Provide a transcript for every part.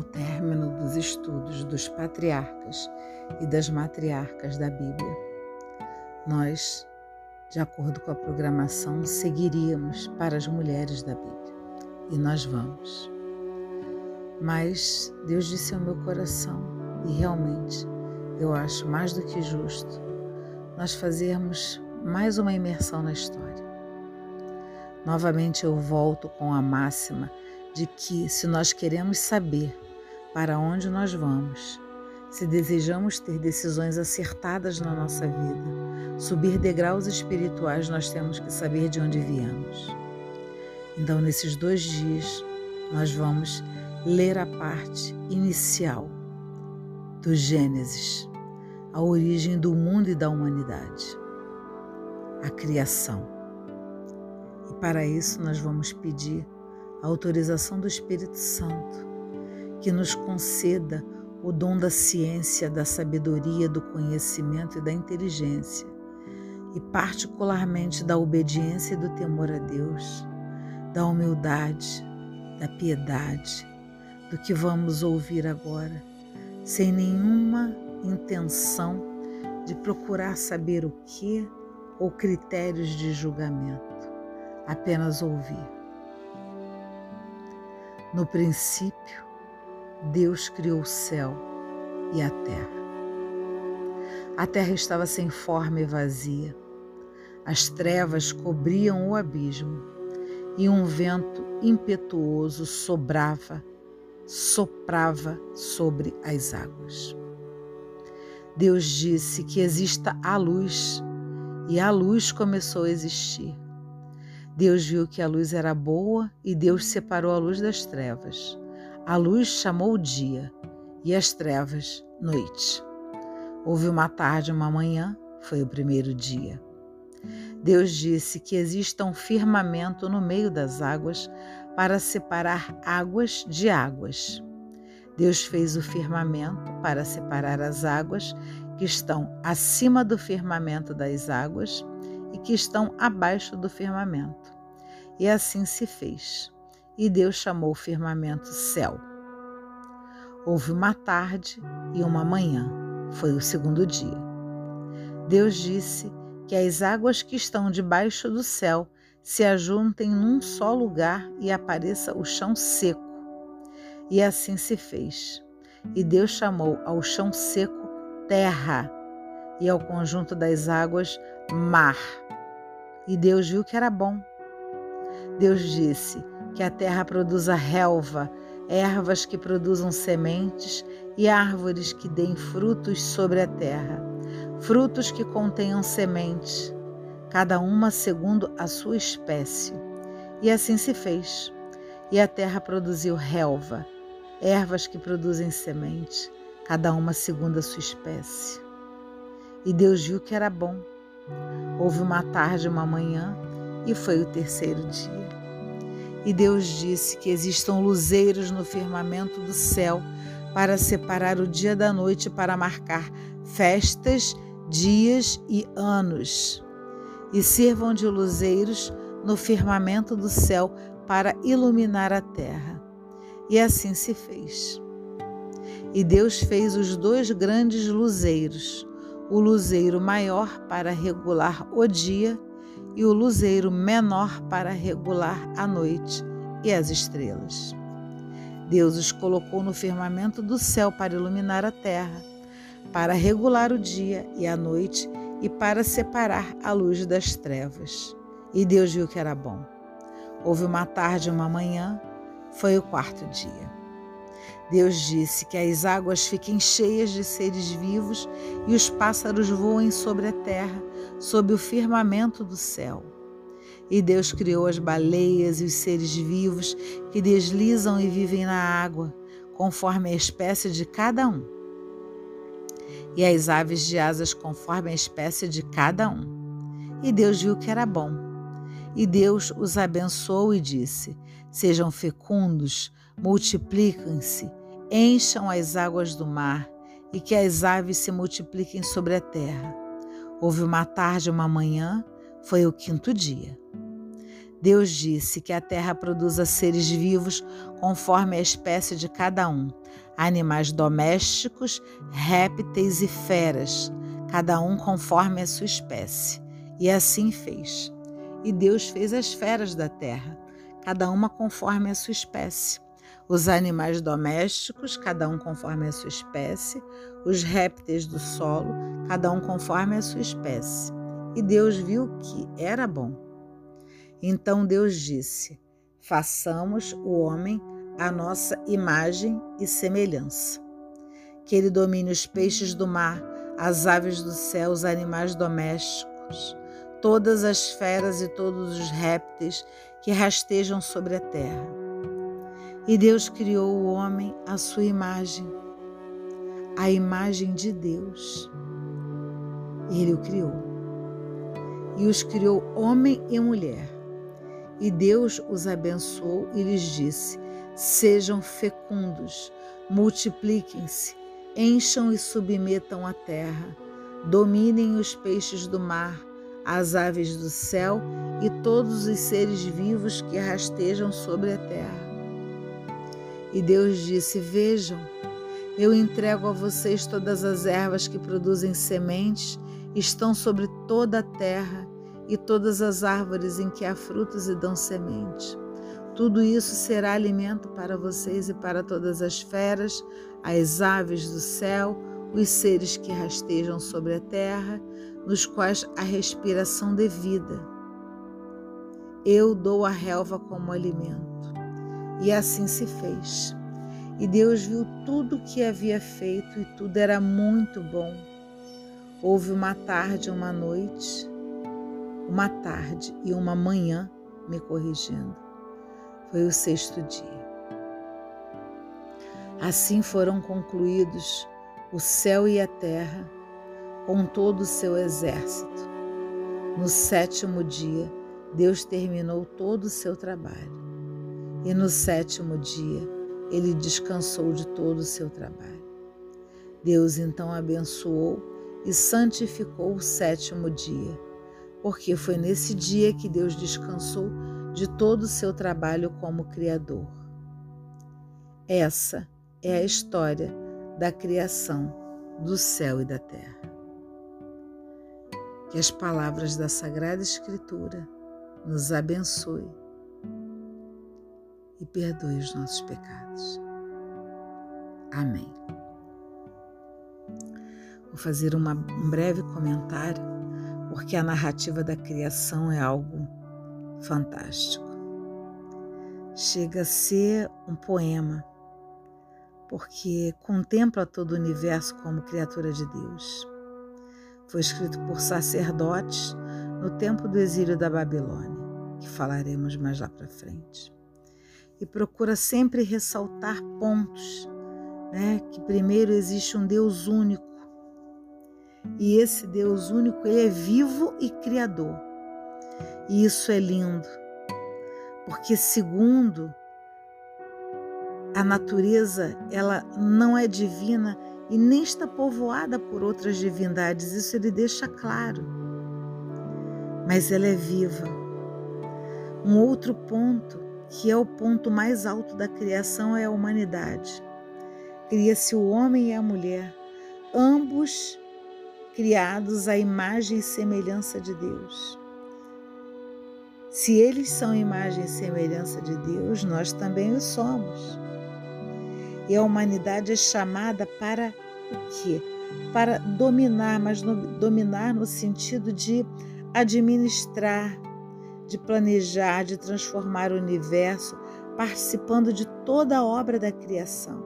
ao término dos estudos dos patriarcas e das matriarcas da Bíblia, nós, de acordo com a programação, seguiríamos para as mulheres da Bíblia. E nós vamos. Mas Deus disse ao meu coração, e realmente eu acho mais do que justo, nós fazermos mais uma imersão na história. Novamente eu volto com a máxima de que, se nós queremos saber para onde nós vamos, se desejamos ter decisões acertadas na nossa vida, subir degraus espirituais, nós temos que saber de onde viemos. Então, nesses dois dias, nós vamos ler a parte inicial do Gênesis, a origem do mundo e da humanidade, a criação. E para isso, nós vamos pedir a autorização do Espírito Santo, que nos conceda o dom da ciência, da sabedoria, do conhecimento e da inteligência, e particularmente da obediência e do temor a Deus, da humildade, da piedade, do que vamos ouvir agora, sem nenhuma intenção de procurar saber o que ou critérios de julgamento, apenas ouvir. No princípio, Deus criou o céu e a terra. A terra estava sem forma e vazia. As trevas cobriam o abismo e um vento impetuoso sobrava, soprava sobre as águas. Deus disse que exista a luz e a luz começou a existir. Deus viu que a luz era boa e Deus separou a luz das trevas. A luz chamou o dia e as trevas noite. Houve uma tarde uma manhã, foi o primeiro dia. Deus disse que exista um firmamento no meio das águas para separar águas de águas. Deus fez o firmamento para separar as águas que estão acima do firmamento das águas e que estão abaixo do firmamento. E assim se fez. E Deus chamou o firmamento céu. Houve uma tarde e uma manhã, foi o segundo dia. Deus disse que as águas que estão debaixo do céu se ajuntem num só lugar e apareça o chão seco. E assim se fez. E Deus chamou ao chão seco terra e ao conjunto das águas mar. E Deus viu que era bom. Deus disse que a terra produza relva, ervas que produzam sementes e árvores que deem frutos sobre a terra, frutos que contenham sementes, cada uma segundo a sua espécie. E assim se fez. E a terra produziu relva, ervas que produzem semente, cada uma segundo a sua espécie. E Deus viu que era bom. Houve uma tarde e uma manhã, e foi o terceiro dia. E Deus disse que existam luzeiros no firmamento do céu para separar o dia da noite, para marcar festas, dias e anos. E sirvam de luzeiros no firmamento do céu para iluminar a terra. E assim se fez. E Deus fez os dois grandes luzeiros, o luzeiro maior para regular o dia e o luzeiro menor para regular a noite e as estrelas. Deus os colocou no firmamento do céu para iluminar a terra, para regular o dia e a noite e para separar a luz das trevas. E Deus viu que era bom. Houve uma tarde e uma manhã, foi o quarto dia. Deus disse que as águas fiquem cheias de seres vivos e os pássaros voem sobre a terra, sob o firmamento do céu. E Deus criou as baleias e os seres vivos que deslizam e vivem na água, conforme a espécie de cada um. E as aves de asas conforme a espécie de cada um. E Deus viu que era bom. E Deus os abençoou e disse: Sejam fecundos, multipliquem-se encham as águas do mar e que as aves se multipliquem sobre a terra. Houve uma tarde e uma manhã, foi o quinto dia. Deus disse que a terra produza seres vivos conforme a espécie de cada um, animais domésticos, répteis e feras, cada um conforme a sua espécie. E assim fez. E Deus fez as feras da terra, cada uma conforme a sua espécie. Os animais domésticos, cada um conforme a sua espécie, os répteis do solo, cada um conforme a sua espécie. E Deus viu que era bom. Então Deus disse: Façamos o homem à nossa imagem e semelhança. Que ele domine os peixes do mar, as aves do céu, os animais domésticos, todas as feras e todos os répteis que rastejam sobre a terra. E Deus criou o homem à sua imagem, a imagem de Deus. Ele o criou. E os criou homem e mulher. E Deus os abençoou e lhes disse: Sejam fecundos, multipliquem-se, encham e submetam a terra, dominem os peixes do mar as aves do céu e todos os seres vivos que rastejam sobre a terra. E Deus disse: Vejam, eu entrego a vocês todas as ervas que produzem sementes, estão sobre toda a terra, e todas as árvores em que há frutos e dão semente. Tudo isso será alimento para vocês e para todas as feras, as aves do céu, os seres que rastejam sobre a terra nos quais a respiração de vida. Eu dou a relva como alimento. E assim se fez. E Deus viu tudo o que havia feito e tudo era muito bom. Houve uma tarde uma noite, uma tarde e uma manhã, me corrigindo. Foi o sexto dia. Assim foram concluídos o céu e a terra com todo o seu exército. No sétimo dia, Deus terminou todo o seu trabalho. E no sétimo dia, ele descansou de todo o seu trabalho. Deus então abençoou e santificou o sétimo dia, porque foi nesse dia que Deus descansou de todo o seu trabalho como Criador. Essa é a história da criação do céu e da terra que as palavras da Sagrada Escritura nos abençoe e perdoe os nossos pecados. Amém. Vou fazer uma, um breve comentário, porque a narrativa da criação é algo fantástico. Chega a ser um poema, porque contempla todo o universo como criatura de Deus foi escrito por sacerdotes no tempo do exílio da Babilônia, que falaremos mais lá para frente. E procura sempre ressaltar pontos, né? Que primeiro existe um Deus único. E esse Deus único, ele é vivo e criador. E isso é lindo. Porque segundo a natureza, ela não é divina e nem está povoada por outras divindades, isso ele deixa claro. Mas ela é viva. Um outro ponto, que é o ponto mais alto da criação, é a humanidade. Cria-se o homem e a mulher, ambos criados à imagem e semelhança de Deus. Se eles são imagem e semelhança de Deus, nós também o somos. E a humanidade é chamada para o quê? Para dominar, mas no, dominar no sentido de administrar, de planejar, de transformar o universo, participando de toda a obra da criação.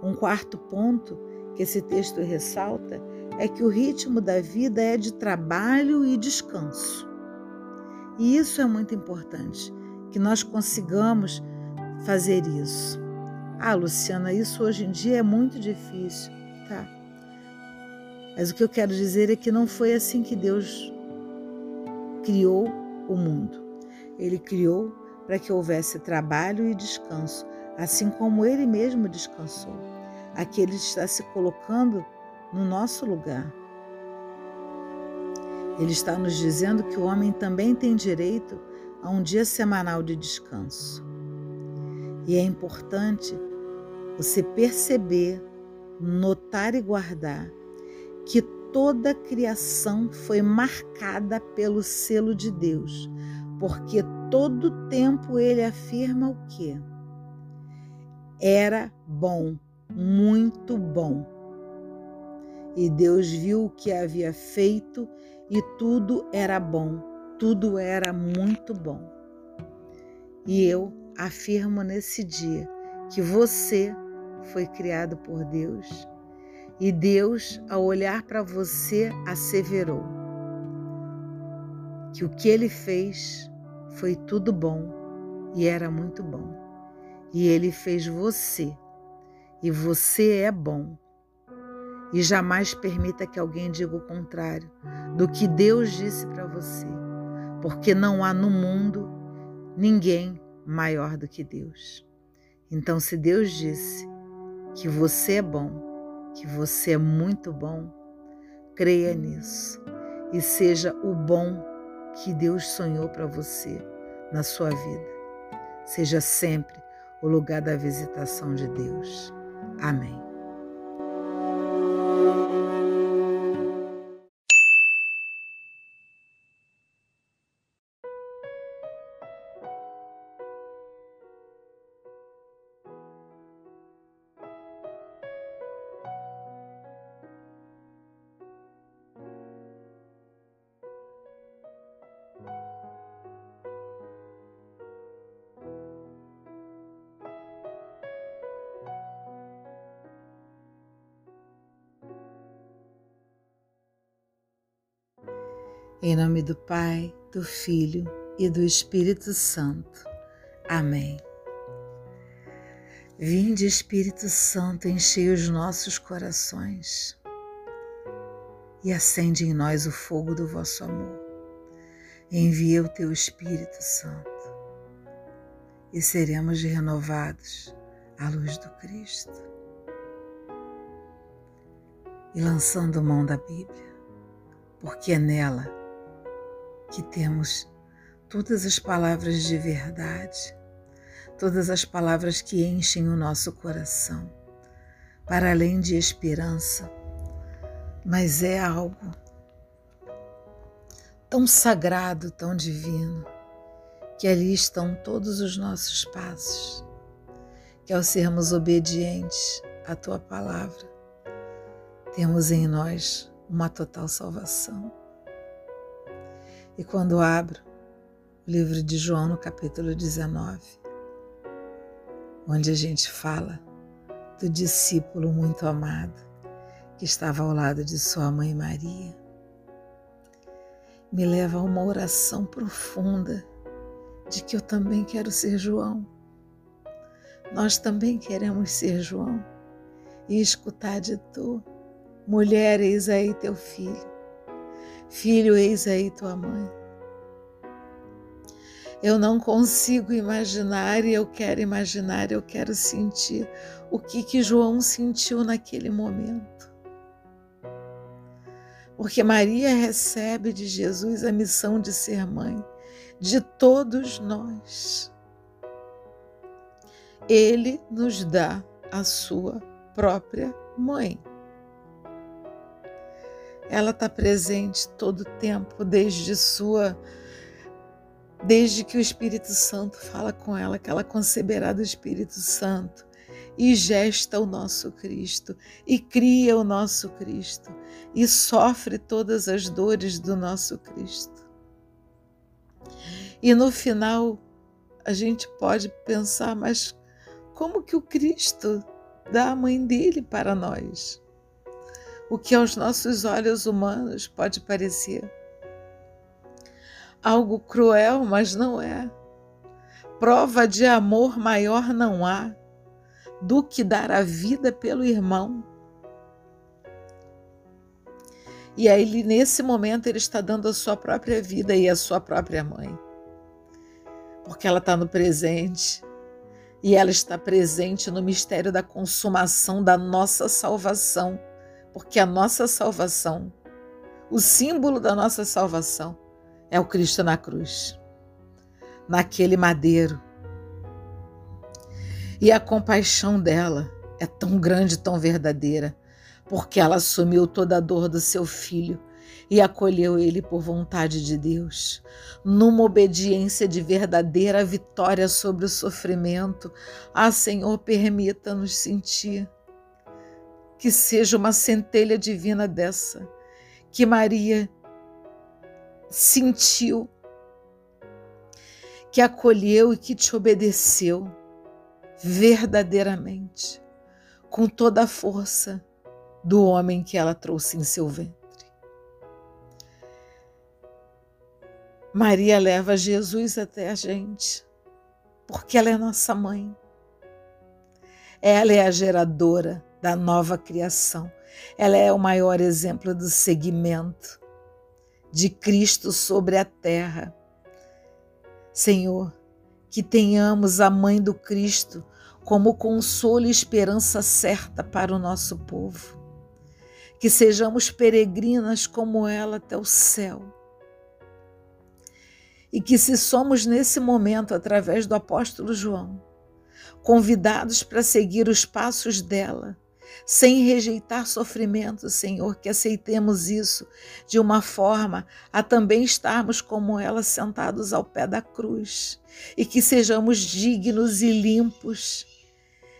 Um quarto ponto que esse texto ressalta é que o ritmo da vida é de trabalho e descanso. E isso é muito importante, que nós consigamos fazer isso. Ah, Luciana, isso hoje em dia é muito difícil, tá? Mas o que eu quero dizer é que não foi assim que Deus criou o mundo. Ele criou para que houvesse trabalho e descanso, assim como ele mesmo descansou. Aqui ele está se colocando no nosso lugar. Ele está nos dizendo que o homem também tem direito a um dia semanal de descanso. E é importante você perceber, notar e guardar que toda a criação foi marcada pelo selo de Deus, porque todo tempo ele afirma o que? Era bom, muito bom. E Deus viu o que havia feito e tudo era bom, tudo era muito bom. E eu afirmo nesse dia que você foi criado por Deus e Deus, ao olhar para você, asseverou que o que ele fez foi tudo bom e era muito bom. E ele fez você, e você é bom. E jamais permita que alguém diga o contrário do que Deus disse para você, porque não há no mundo ninguém maior do que Deus. Então, se Deus disse que você é bom, que você é muito bom, creia nisso e seja o bom que Deus sonhou para você na sua vida. Seja sempre o lugar da visitação de Deus. Amém. Em nome do Pai, do Filho e do Espírito Santo. Amém. Vinde, Espírito Santo, enchei os nossos corações e acende em nós o fogo do vosso amor. Envia o teu Espírito Santo e seremos renovados à luz do Cristo. E lançando mão da Bíblia, porque é nela que temos todas as palavras de verdade, todas as palavras que enchem o nosso coração, para além de esperança, mas é algo tão sagrado, tão divino, que ali estão todos os nossos passos, que ao sermos obedientes à tua palavra, temos em nós uma total salvação. E quando abro o livro de João, no capítulo 19, onde a gente fala do discípulo muito amado que estava ao lado de sua mãe Maria, me leva a uma oração profunda de que eu também quero ser João. Nós também queremos ser João e escutar de tu, mulher, eis aí teu filho Filho, eis aí tua mãe. Eu não consigo imaginar e eu quero imaginar, eu quero sentir o que que João sentiu naquele momento. Porque Maria recebe de Jesus a missão de ser mãe de todos nós. Ele nos dá a sua própria mãe. Ela está presente todo o tempo, desde sua desde que o Espírito Santo fala com ela, que ela conceberá do Espírito Santo e gesta o nosso Cristo e cria o nosso Cristo e sofre todas as dores do nosso Cristo. E no final a gente pode pensar, mas como que o Cristo dá a mãe dele para nós? O que aos nossos olhos humanos pode parecer algo cruel, mas não é. Prova de amor maior não há do que dar a vida pelo irmão. E aí, nesse momento, ele está dando a sua própria vida e a sua própria mãe. Porque ela está no presente. E ela está presente no mistério da consumação da nossa salvação porque a nossa salvação, o símbolo da nossa salvação é o Cristo na cruz, naquele madeiro. E a compaixão dela é tão grande, tão verdadeira, porque ela assumiu toda a dor do seu filho e acolheu ele por vontade de Deus, numa obediência de verdadeira vitória sobre o sofrimento. Ah, Senhor, permita-nos sentir que seja uma centelha divina dessa, que Maria sentiu, que acolheu e que te obedeceu verdadeiramente, com toda a força do homem que ela trouxe em seu ventre. Maria leva Jesus até a gente, porque ela é nossa mãe. Ela é a geradora da nova criação. Ela é o maior exemplo do seguimento de Cristo sobre a terra. Senhor, que tenhamos a mãe do Cristo como consolo e esperança certa para o nosso povo. Que sejamos peregrinas como ela até o céu e que, se somos nesse momento, através do apóstolo João, convidados para seguir os passos dela, sem rejeitar sofrimento, Senhor, que aceitemos isso de uma forma a também estarmos como ela sentados ao pé da cruz e que sejamos dignos e limpos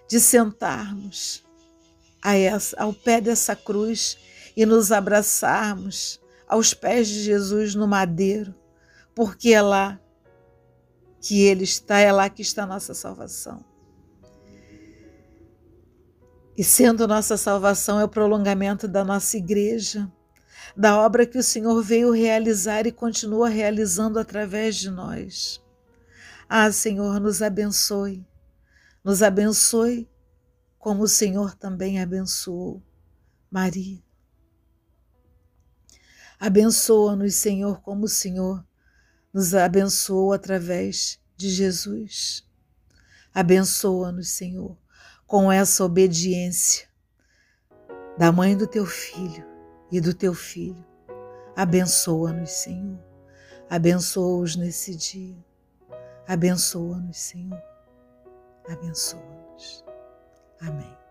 de sentarmos essa, ao pé dessa cruz e nos abraçarmos aos pés de Jesus no madeiro porque é lá que Ele está, é lá que está a nossa salvação. E sendo nossa salvação é o prolongamento da nossa igreja, da obra que o Senhor veio realizar e continua realizando através de nós. Ah, Senhor, nos abençoe, nos abençoe como o Senhor também abençoou Maria. Abençoa-nos, Senhor, como o Senhor nos abençoou através de Jesus. Abençoa-nos, Senhor, com essa obediência da mãe do teu filho e do teu filho. Abençoa-nos, Senhor. Abençoa-os nesse dia. Abençoa-nos, Senhor. Abençoa-nos. Amém.